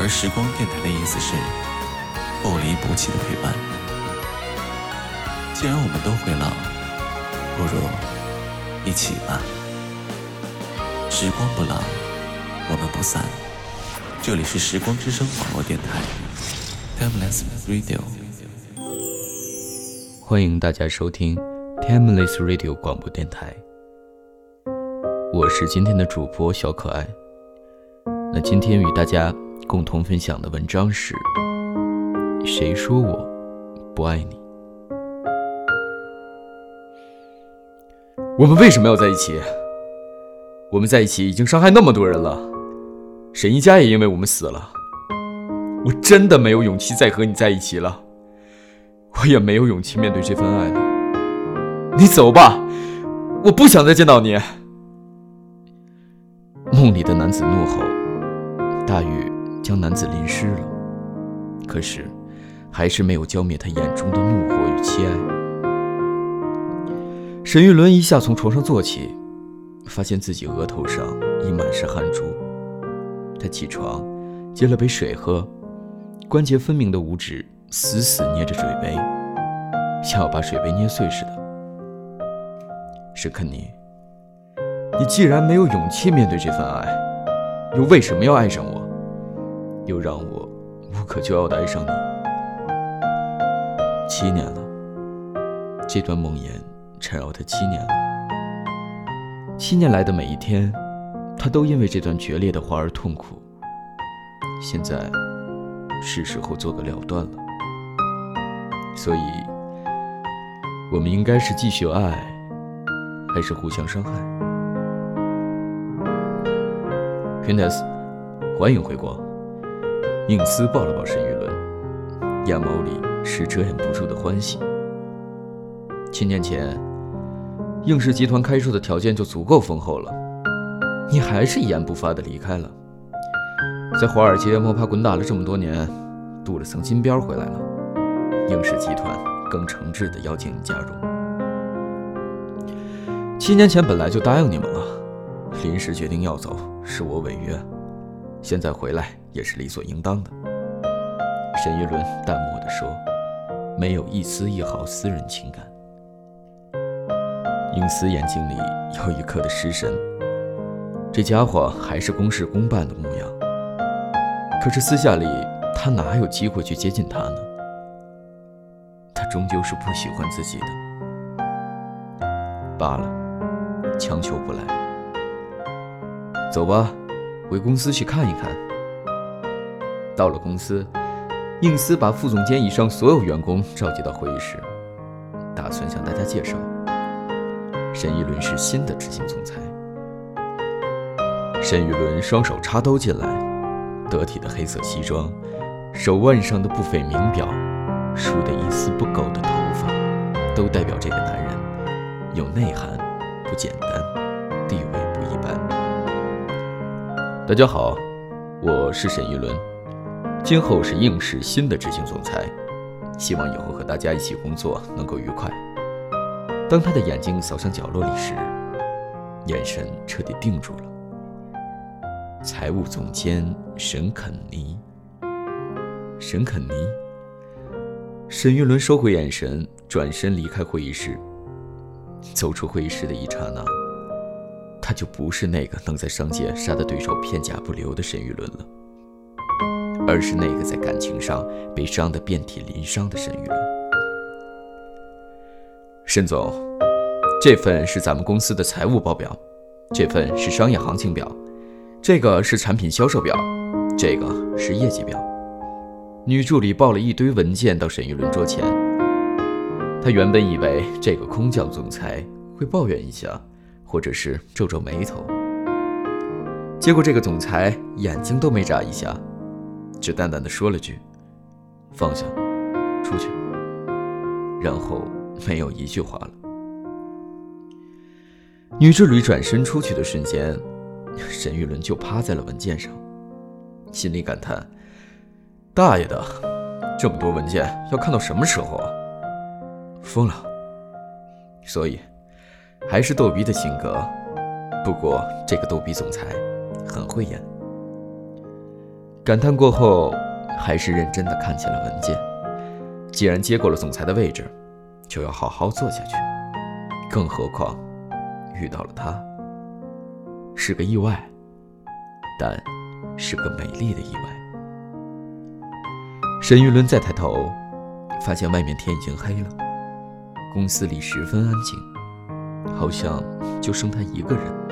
而时光电台的意思是不离不弃的陪伴。既然我们都会老，不如一起吧。时光不老，我们不散。这里是时光之声网络电台，Timeless Radio。欢迎大家收听 Timeless Radio 广播电台。我是今天的主播小可爱。那今天与大家。共同分享的文章是：谁说我不爱你？我们为什么要在一起？我们在一起已经伤害那么多人了，沈一佳也因为我们死了。我真的没有勇气再和你在一起了，我也没有勇气面对这份爱了。你走吧，我不想再见到你。梦里的男子怒吼，大雨。将男子淋湿了，可是还是没有浇灭他眼中的怒火与凄哀。沈玉伦一下从床上坐起，发现自己额头上已满是汗珠。他起床，接了杯水喝，关节分明的五指死死捏着水杯，像要把水杯捏碎似的。沈肯尼，你既然没有勇气面对这份爱，又为什么要爱上我？又让我无可救药的爱上你，七年了，这段梦魇缠绕他七年了。七年来的每一天，他都因为这段决裂的话而痛苦。现在是时候做个了断了，所以，我们应该是继续爱，还是互相伤害 q u i n t e s 欢迎回国。应思抱了抱沈玉伦，眼眸里是遮掩不住的欢喜。七年前，应氏集团开出的条件就足够丰厚了，你还是一言不发的离开了，在华尔街摸爬滚打了这么多年，镀了层金边回来了。应氏集团更诚挚的邀请你加入。七年前本来就答应你们了，临时决定要走，是我违约。现在回来也是理所应当的。”沈玉伦淡漠地说，“没有一丝一毫私人情感。”英思眼睛里有一刻的失神，这家伙还是公事公办的模样。可是私下里，他哪有机会去接近他呢？他终究是不喜欢自己的。罢了，强求不来。走吧。回公司去看一看。到了公司，应思把副总监以上所有员工召集到会议室，打算向大家介绍：沈一伦是新的执行总裁。沈玉伦双手插兜进来，得体的黑色西装，手腕上的不菲名表，梳得一丝不苟的头发，都代表这个男人有内涵，不简单，大家好，我是沈玉伦，今后是应氏新的执行总裁，希望以后和大家一起工作能够愉快。当他的眼睛扫向角落里时，眼神彻底定住了。财务总监沈肯尼，沈肯尼。沈玉伦收回眼神，转身离开会议室。走出会议室的一刹那。他就不是那个能在商界杀得对手片甲不留的沈玉伦了。而是那个在感情上被伤得遍体鳞伤的沈玉伦。沈总，这份是咱们公司的财务报表，这份是商业行情表，这个是产品销售表，这个是业绩表。女助理抱了一堆文件到沈玉伦桌前。她原本以为这个空降总裁会抱怨一下，或者是皱皱眉头。结果这个总裁眼睛都没眨一下，只淡淡的说了句：“放下，出去。”然后没有一句话了。女助理转身出去的瞬间，沈玉伦就趴在了文件上，心里感叹：“大爷的，这么多文件要看到什么时候啊？疯了！”所以，还是逗比的性格。不过这个逗比总裁。很会演。感叹过后，还是认真的看起了文件。既然接过了总裁的位置，就要好好做下去。更何况，遇到了他，是个意外，但是个美丽的意外。沈玉伦再抬头，发现外面天已经黑了，公司里十分安静，好像就剩他一个人。